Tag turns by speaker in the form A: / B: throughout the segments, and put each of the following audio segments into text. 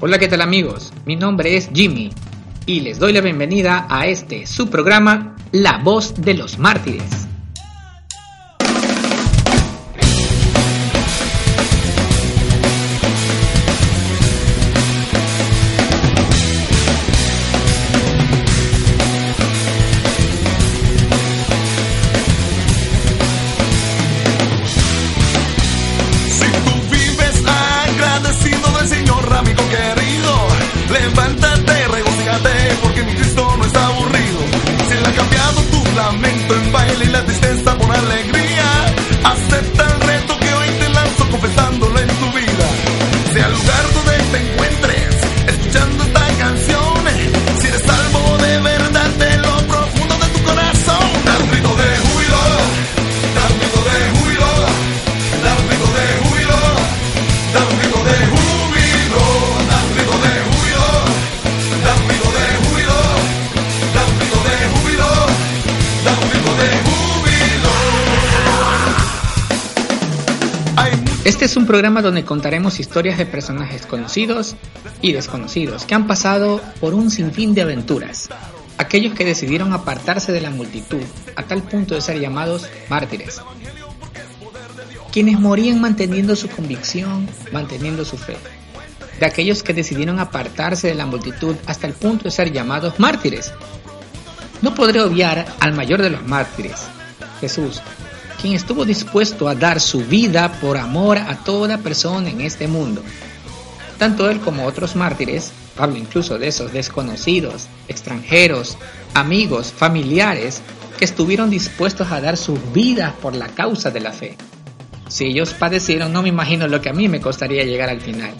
A: Hola, ¿qué tal amigos? Mi nombre es Jimmy y les doy la bienvenida a este su programa La Voz de los Mártires. Este es un programa donde contaremos historias de personajes conocidos y desconocidos que han pasado por un sinfín de aventuras. Aquellos que decidieron apartarse de la multitud a tal punto de ser llamados mártires. Quienes morían manteniendo su convicción, manteniendo su fe. De aquellos que decidieron apartarse de la multitud hasta el punto de ser llamados mártires. No podré obviar al mayor de los mártires, Jesús, quien estuvo dispuesto a dar su vida por amor a toda persona en este mundo. Tanto él como otros mártires, hablo incluso de esos desconocidos, extranjeros, amigos, familiares, que estuvieron dispuestos a dar sus vidas por la causa de la fe. Si ellos padecieron, no me imagino lo que a mí me costaría llegar al final.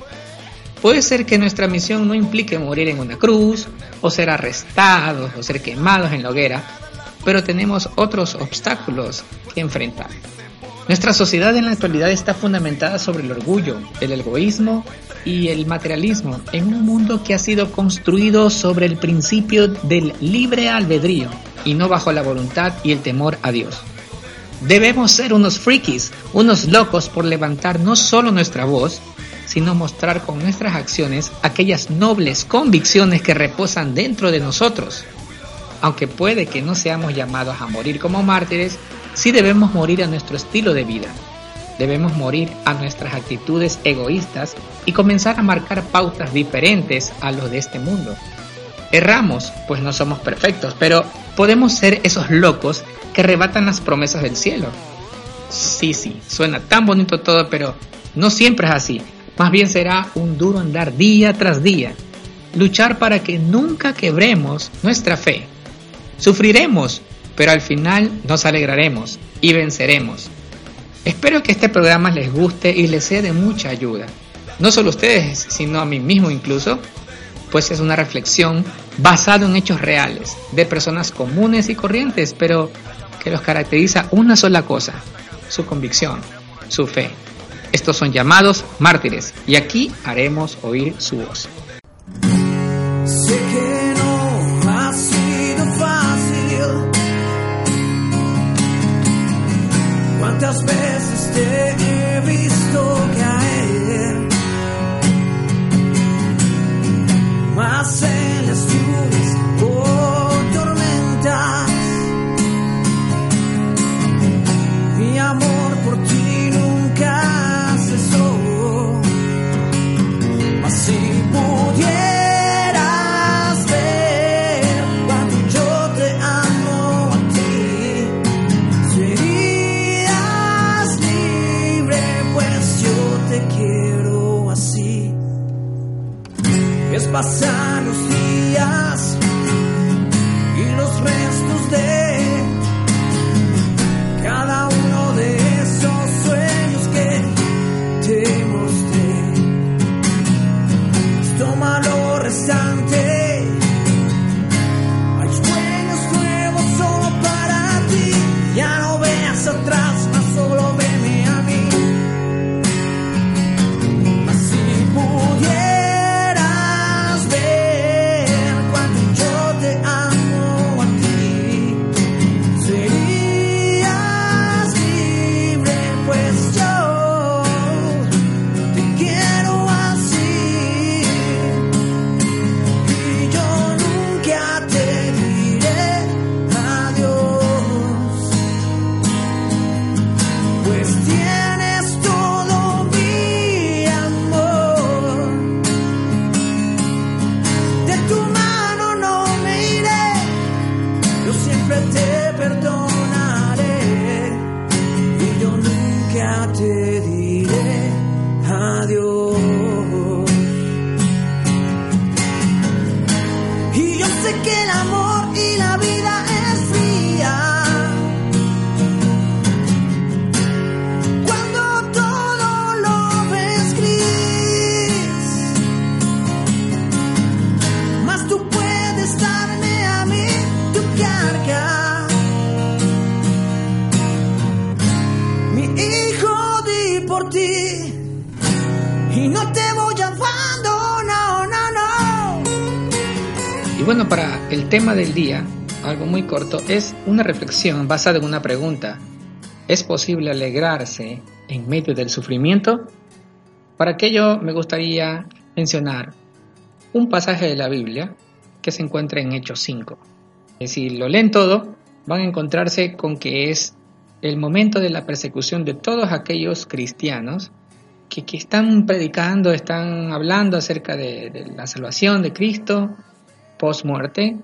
A: Puede ser que nuestra misión no implique morir en una cruz, o ser arrestados, o ser quemados en la hoguera, pero tenemos otros obstáculos que enfrentar. Nuestra sociedad en la actualidad está fundamentada sobre el orgullo, el egoísmo y el materialismo en un mundo que ha sido construido sobre el principio del libre albedrío y no bajo la voluntad y el temor a Dios. Debemos ser unos frikis, unos locos por levantar no solo nuestra voz, sino mostrar con nuestras acciones aquellas nobles convicciones que reposan dentro de nosotros. Aunque puede que no seamos llamados a morir como mártires, sí debemos morir a nuestro estilo de vida. Debemos morir a nuestras actitudes egoístas y comenzar a marcar pautas diferentes a los de este mundo. Erramos, pues no somos perfectos, pero podemos ser esos locos que arrebatan las promesas del cielo. Sí, sí, suena tan bonito todo, pero no siempre es así. Más bien será un duro andar día tras día. Luchar para que nunca quebremos nuestra fe. Sufriremos, pero al final nos alegraremos y venceremos. Espero que este programa les guste y les sea de mucha ayuda. No solo a ustedes, sino a mí mismo incluso, pues es una reflexión basada en hechos reales, de personas comunes y corrientes, pero que los caracteriza una sola cosa, su convicción, su fe. Estos son llamados mártires y aquí haremos oír su voz.
B: ¿Cuántas veces te he visto caer? Más pasar
A: Bueno, para el tema del día, algo muy corto, es una reflexión basada en una pregunta. ¿Es posible alegrarse en medio del sufrimiento? Para aquello me gustaría mencionar un pasaje de la Biblia que se encuentra en Hechos 5. Y si lo leen todo, van a encontrarse con que es el momento de la persecución de todos aquellos cristianos que, están predicando, están hablando acerca de la salvación de Cristo, post-muerte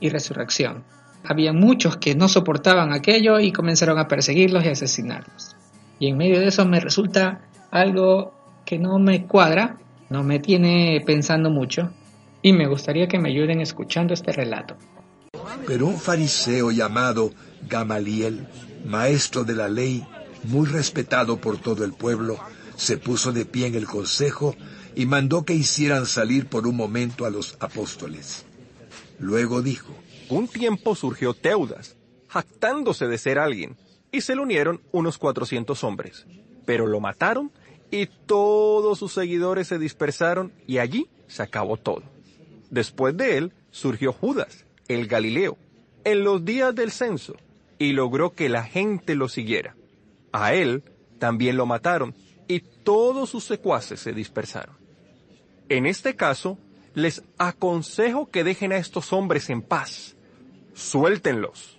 A: y resurrección. Había muchos que no soportaban aquello y comenzaron a perseguirlos y asesinarlos. Y en medio de eso me resulta algo que no me cuadra, no me tiene pensando mucho, y me gustaría que me ayuden escuchando este relato.
C: Pero un fariseo llamado Gamaliel, maestro de la ley, muy respetado por todo el pueblo, se puso de pie en el consejo y mandó que hicieran salir por un momento a los apóstoles. Luego dijo,
D: Un tiempo surgió Teudas, jactándose de ser alguien, y se le unieron unos cuatrocientos hombres. Pero lo mataron y todos sus seguidores se dispersaron y allí se acabó todo. Después de él surgió Judas, el Galileo, en los días del censo, y logró que la gente lo siguiera. A él también lo mataron y todos sus secuaces se dispersaron. En este caso, les aconsejo que dejen a estos hombres en paz. Suéltenlos.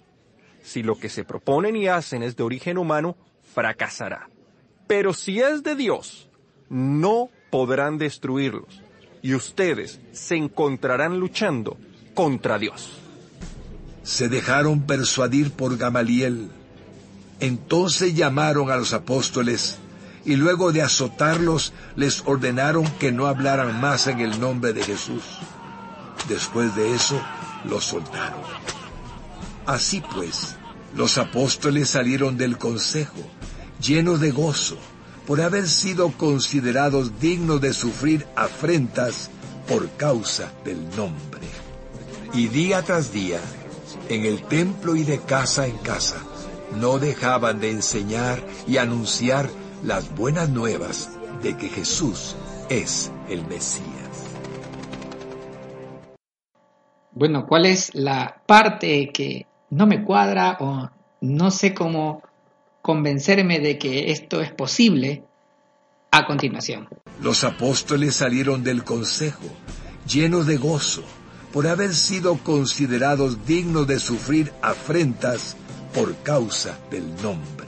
D: Si lo que se proponen y hacen es de origen humano, fracasará. Pero si es de Dios, no podrán destruirlos. Y ustedes se encontrarán luchando contra Dios.
C: se dejaron persuadir por Gamaliel. Entonces llamaron a los apóstoles y luego de azotarlos les ordenaron que no hablaran más en el nombre de Jesús. Después de eso, los soltaron. Así pues, los apóstoles salieron del consejo, llenos de gozo, por haber sido considerados dignos de sufrir afrentas por causa del nombre. Y día tras día, en el templo y de casa en casa, no dejaban de enseñar y anunciar las buenas nuevas de que Jesús es el Mesías.
A: Bueno, ¿cuál es la parte que no me cuadra o no sé cómo convencerme de que esto es posible a continuación?
C: Los apóstoles salieron del consejo, llenos de gozo, por haber sido considerados dignos de sufrir afrentas por causa del nombre.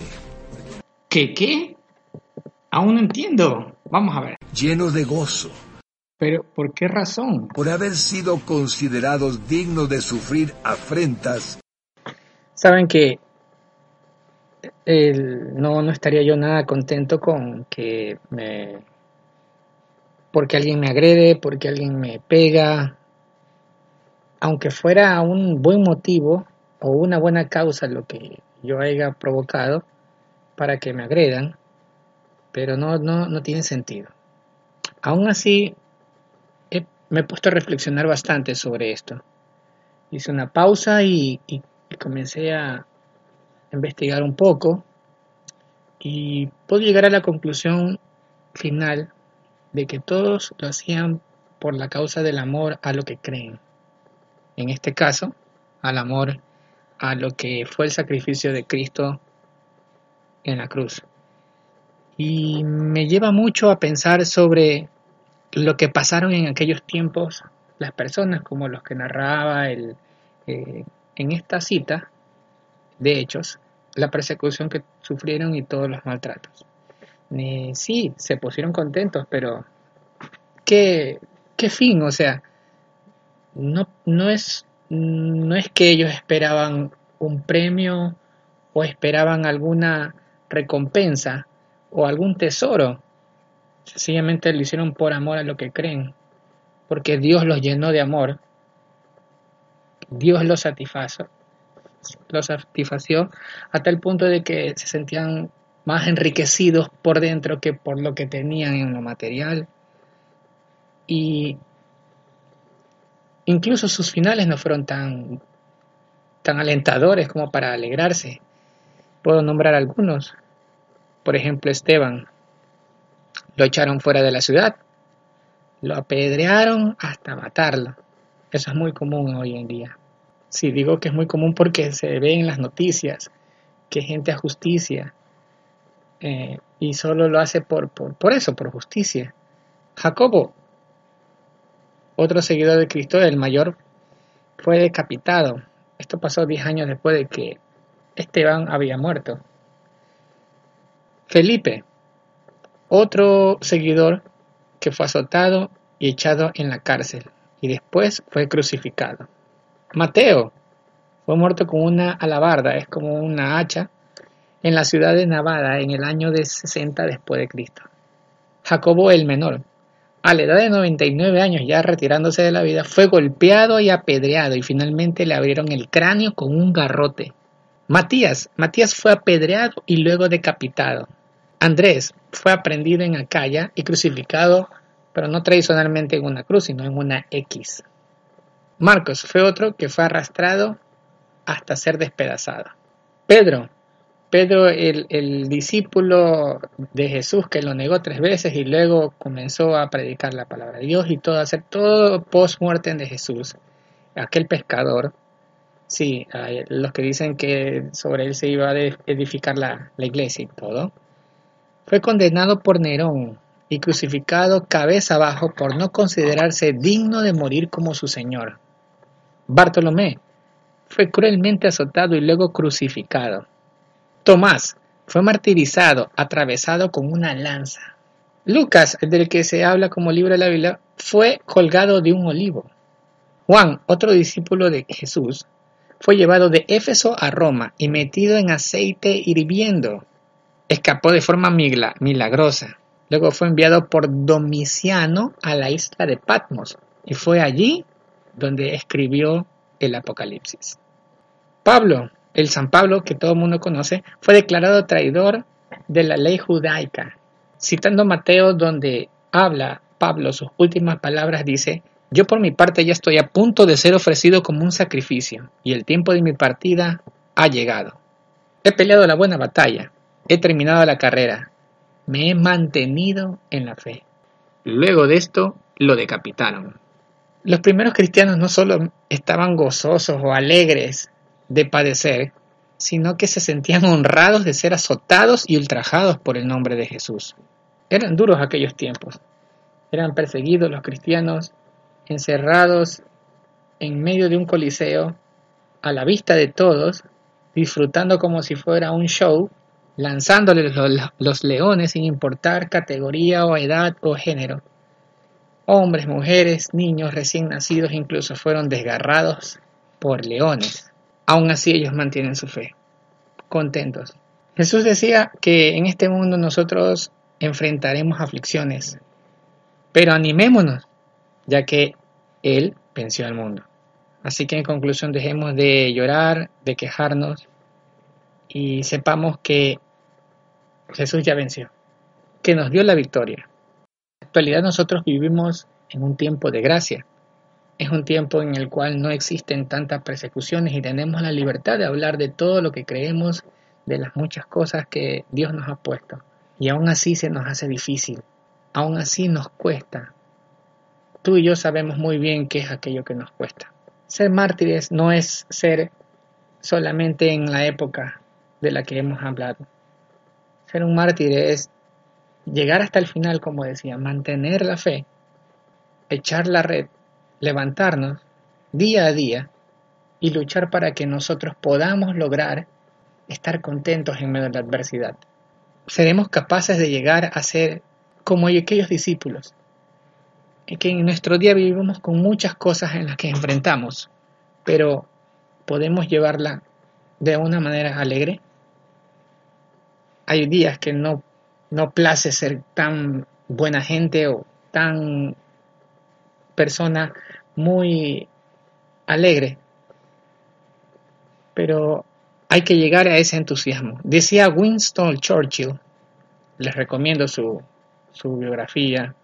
A: ¿Qué qué? Aún no entiendo. Vamos a ver.
C: Llenos de gozo,
A: Pero ¿por qué razón?
C: por haber sido considerados dignos de sufrir afrentas
A: Saben que el- no, no estaría yo nada contento con que me... porque alguien me agrede, porque alguien me pega, aunque fuera un buen motivo o una buena causa lo que yo haya provocado para que me agredan, pero no, no, no tiene sentido. Aún así, me he puesto a reflexionar bastante sobre esto. Hice una pausa y- y comencé a investigar un poco y puedo llegar a la conclusión final de que todos lo hacían por la causa del amor a lo que creen. En este caso, al amor a lo que fue el sacrificio de Cristo en la cruz. Y me lleva mucho a pensar sobre lo que pasaron en aquellos tiempos las personas como los que narraba el, eh, en esta cita de hechos, la persecución que sufrieron y todos los maltratos. Eh, sí, se pusieron contentos, pero ¿qué, qué fin? O sea, no, no, es, no es que ellos esperaban un premio o esperaban alguna recompensa o algún tesoro. Sencillamente lo hicieron por amor a lo que creen, porque Dios los llenó de amor Dios lo satisfazo, lo satisfació a tal punto de que se sentían más enriquecidos por dentro que por lo que tenían en lo material. Y incluso sus finales no fueron tan, tan alentadores como para alegrarse. Puedo nombrar algunos. Por ejemplo, Esteban. Lo echaron fuera de la ciudad. Lo apedrearon hasta matarlo. Eso es muy común hoy en día. Sí, digo que es muy común porque se ve en las noticias que gente a justicia eh, y solo lo hace por, por, por eso, por justicia. Jacobo, otro seguidor de Cristo, el mayor, fue decapitado. Esto pasó 10 años después de que Esteban había muerto. Felipe, otro seguidor que fue azotado y echado en la cárcel y después fue crucificado. Mateo fue muerto con una alabarda, es como una hacha, en la ciudad de Navada en el año de 60 después de Cristo. Jacobo el menor, a la edad de 99 años ya retirándose de la vida, fue golpeado y apedreado y finalmente le abrieron el cráneo con un garrote. Matías, Matías fue apedreado y luego decapitado. Andrés fue aprendido en Acaya y crucificado, pero no tradicionalmente en una cruz, sino en una X. Marcos fue otro que fue arrastrado hasta ser despedazado. Pedro Pedro, el, discípulo de Jesús que lo negó tres veces y luego comenzó a predicar la palabra de Dios y todo, hacer todo post muerte de Jesús. Aquel pescador, sí, los que dicen que sobre él se iba a edificar la, la iglesia y todo, fue condenado por Nerón y crucificado cabeza abajo por no considerarse digno de morir como su Señor. Bartolomé fue cruelmente azotado y luego crucificado. Tomás fue martirizado, atravesado con una lanza. Lucas, el del que se habla como libro de la Biblia, fue colgado de un olivo. Juan, otro discípulo de Jesús, fue llevado de Éfeso a Roma y metido en aceite hirviendo. Escapó de forma milagrosa. Luego fue enviado por Domiciano a la isla de Patmos y fue allí donde escribió el Apocalipsis. Pablo el San Pablo, que todo el mundo conoce, fue declarado traidor de la ley judaica. Citando Mateo, donde habla Pablo sus últimas palabras, dice, yo por mi parte ya estoy a punto de ser ofrecido como un sacrificio, y el tiempo de mi partida ha llegado. He peleado la buena batalla, he terminado la carrera, me he mantenido en la fe. Luego de esto, lo decapitaron. Los primeros cristianos no solo estaban gozosos o alegres de padecer, sino que se sentían honrados de ser azotados y ultrajados por el nombre de Jesús. Eran duros aquellos tiempos. Eran perseguidos los cristianos, encerrados en medio de un coliseo, a la vista de todos, disfrutando como si fuera un show, lanzándoles los, leones sin importar categoría o edad o género. Hombres, mujeres, niños recién nacidos incluso fueron desgarrados por leones. Aún así ellos mantienen su fe, contentos. Jesús decía que en este mundo nosotros enfrentaremos aflicciones, pero animémonos, ya que Él venció al mundo. Así que en conclusión dejemos de llorar, de quejarnos y sepamos que Jesús ya venció, que nos dio la victoria. En la actualidad nosotros vivimos en un tiempo de gracia, es un tiempo en el cual no existen tantas persecuciones y tenemos la libertad de hablar de todo lo que creemos, de las muchas cosas que Dios nos ha puesto. Y aún así se nos hace difícil, aún así nos cuesta. Tú y yo sabemos muy bien qué es aquello que nos cuesta. Ser mártires no es ser solamente en la época de la que hemos hablado. Ser un mártir es llegar hasta el final, como decía, mantener la fe, echar la red levantarnos día a día y luchar para que nosotros podamos lograr estar contentos en medio de la adversidad. Seremos capaces de llegar a ser como aquellos discípulos, que en nuestro día vivimos con muchas cosas en las que enfrentamos, pero podemos llevarla de una manera alegre. Hay días que no, no place ser tan buena gente o tan persona muy alegre, pero hay que llegar a ese entusiasmo. Decía Winston Churchill, les recomiendo su, su biografía.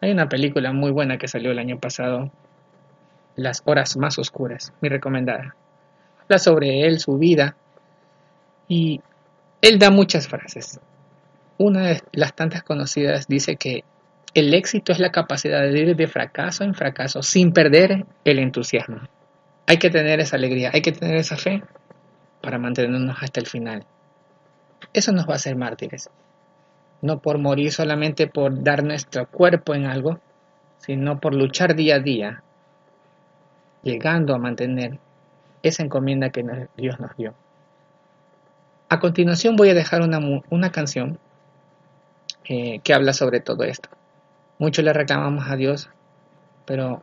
A: Hay una película muy buena que salió el año pasado, Las horas más oscuras, mi recomendada. Habla sobre él, su vida, y él da muchas frases. Una de las tantas conocidas dice que el éxito es la capacidad de ir de fracaso en fracaso sin perder el entusiasmo. Hay que tener esa alegría, hay que tener esa fe para mantenernos hasta el final. Eso nos va a hacer mártires. No por morir solamente por dar nuestro cuerpo en algo, sino por luchar día a día, llegando a mantener esa encomienda que Dios nos dio. A continuación voy a dejar una, una canción eh, que habla sobre todo esto. Mucho le reclamamos a Dios, pero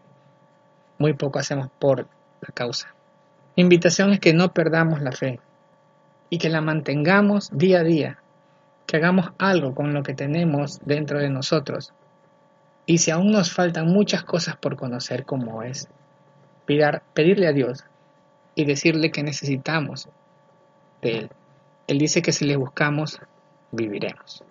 A: muy poco hacemos por la causa. Mi invitación es que no perdamos la fe y que la mantengamos día a día, que hagamos algo con lo que tenemos dentro de nosotros. Y si aún nos faltan muchas cosas por conocer como es, pedirle a Dios y decirle que necesitamos de Él. Él dice que si le buscamos, viviremos.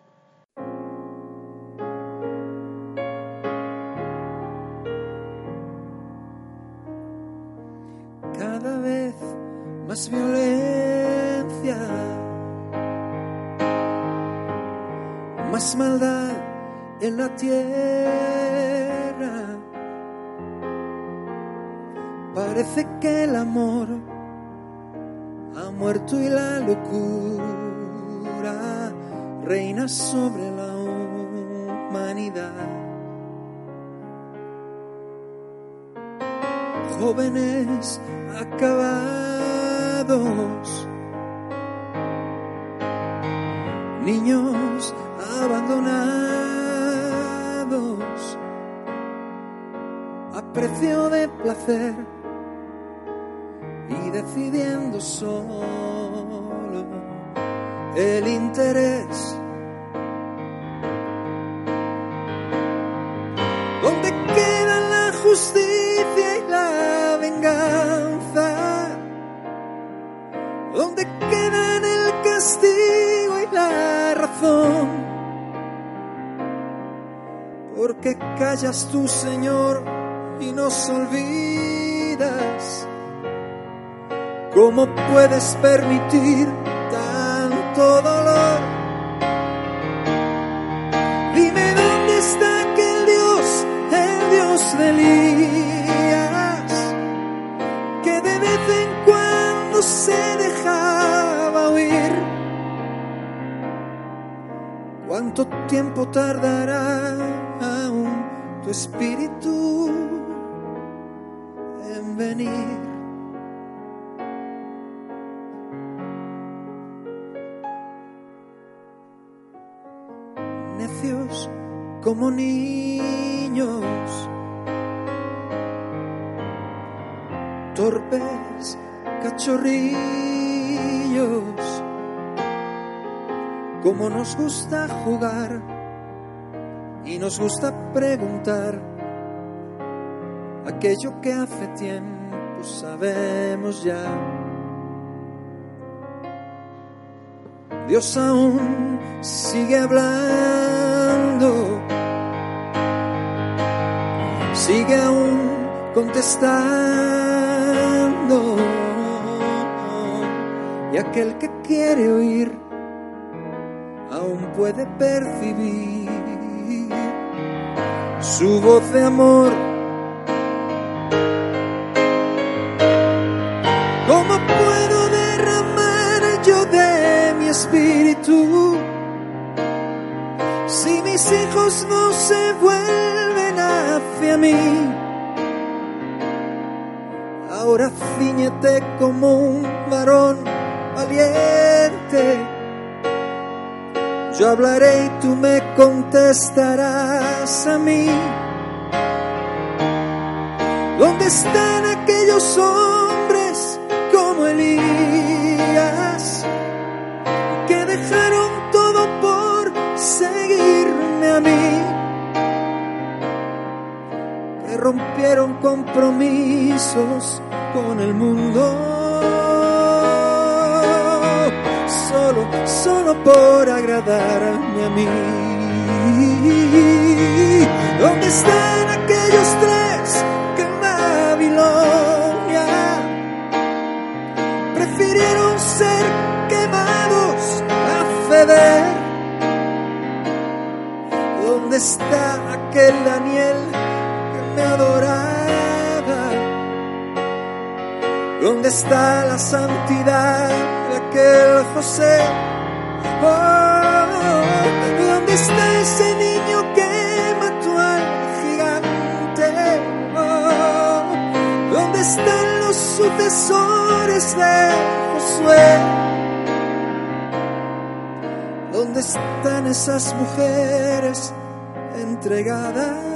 E: violencia, más maldad en la tierra. Parece que el amor muerto y la locura reina sobre la humanidad. Jóvenes acaban niños abandonados a precio de placer decidiendo solo el interés. ¿Dónde queda la justicia y la venganza? donde quedan el castigo y la razón. Porque callas tú, Señor, y nos olvidas. ¿Cómo puedes permitir tanto dolor? Dime dónde está aquel Dios, el Dios de Elías, que de vez en cuando se ¿Cuánto tiempo tardará aún tu espíritu en venir? Como niños, torpes cachorrillos. Como nos gusta jugar y nos gusta preguntar aquello que hace tiempo sabemos ya. Dios aún sigue hablando, sigue aún contestando y aquel que quiere oír aún puede percibir su voz de amor. ¿Cómo puedo derramar yo de mi espíritu si mis hijos no se vuelven hacia mí? Ahora ciñete como un varón valiente yo hablaré y tú me contestarás a mí. ¿Dónde están aquellos hombres como Elías rompieron compromisos con el mundo solo, solo por agradarme a mí. ¿Dónde están aquellos tres que en Babilonia prefirieron ser quemados a ceder? ¿Dónde está aquel Daniel adoraba? ¿Dónde está la santidad de aquel José? Oh, ¿Dónde está ese niño que mató al gigante? Oh, ¿Dónde están los sucesores de Josué? ¿Dónde están esas mujeres entregadas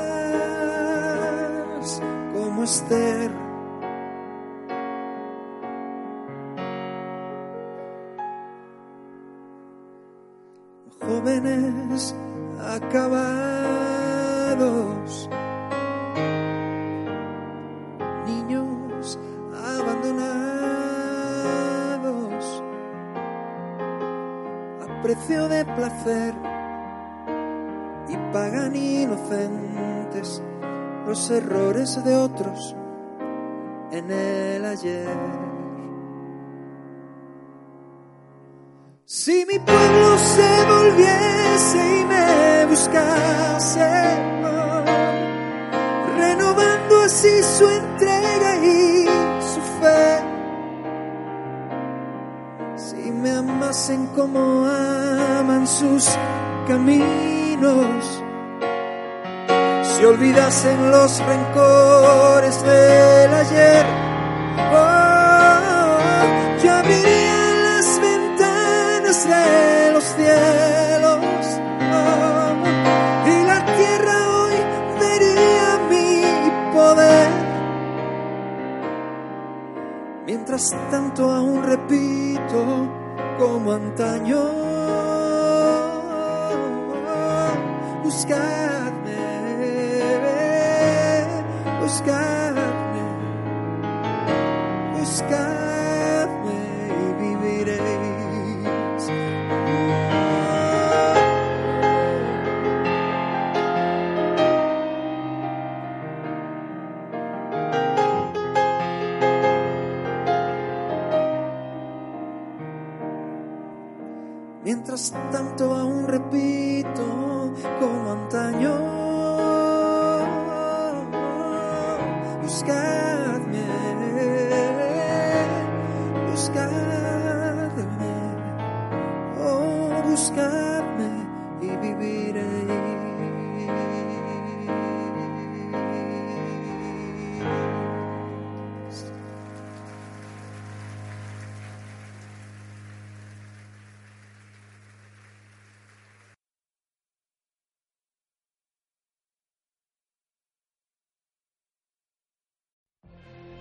E: como Esther? jóvenes acabados, niños abandonados, a precio de placer y pagan inocentes los errores de otros en el ayer. Si mi pueblo se volviese y me buscase, renovando así su entrega y su fe. Si me amasen como aman sus caminos, si olvidasen los rencores del ayer, oh, yo las ventanas de los cielos oh, y la tierra hoy vería mi poder. Mientras tanto aún repito como antaño, buscadme, buscadme, buscadme y viviréis. Mientras